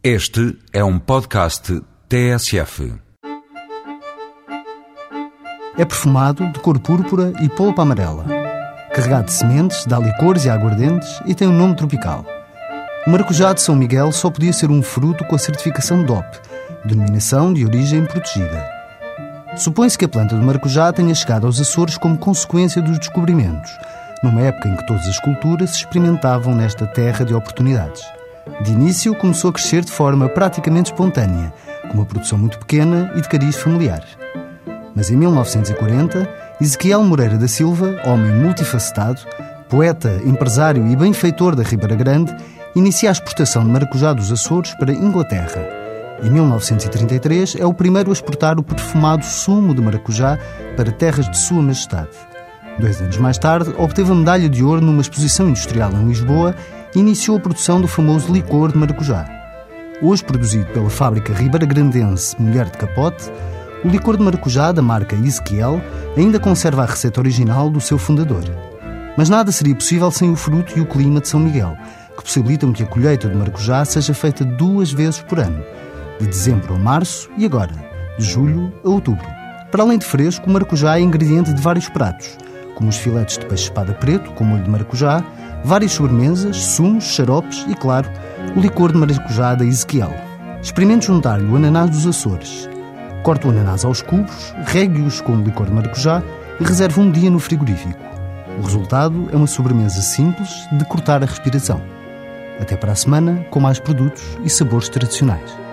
Este é um podcast TSF. É perfumado, de cor púrpura e polpa amarela. Carregado de sementes, dá licores e aguardentes e tem um nome tropical. O maracujá de São Miguel só podia ser um fruto com a certificação DOP, Denominação de Origem Protegida. Supõe-se que a planta do maracujá tenha chegado aos Açores como consequência dos descobrimentos, numa época em que todas as culturas se experimentavam nesta terra de oportunidades. De início, começou a crescer de forma praticamente espontânea, com uma produção muito pequena e de cariz familiar. Mas em 1940, Ezequiel Moreira da Silva, homem multifacetado, poeta, empresário e benfeitor da Ribeira Grande, inicia a exportação de maracujá dos Açores para Inglaterra. Em 1933, é o primeiro a exportar o perfumado sumo de maracujá para terras de Sua Majestade. Dois anos mais tarde, obteve a medalha de ouro numa exposição industrial em Lisboa iniciou a produção do famoso licor de maracujá. Hoje produzido pela fábrica Ribeira Grandense Mulher de Capote, o licor de maracujá da marca Ezequiel ainda conserva a receita original do seu fundador. Mas nada seria possível sem o fruto e o clima de São Miguel, que possibilitam que a colheita de maracujá seja feita duas vezes por ano, de dezembro a março e agora, de julho a outubro. Para além de fresco, o maracujá é ingrediente de vários pratos, como os filetes de peixe espada preto com molho de maracujá, várias sobremesas, sumos, xaropes e, claro, o licor de maracujá da Ezequiel. Experimente juntar-lhe o ananás dos Açores. Corte o ananás aos cubos, regue-os com o licor de maracujá e reserve um dia no frigorífico. O resultado é uma sobremesa simples de cortar a respiração. Até para a semana com mais produtos e sabores tradicionais.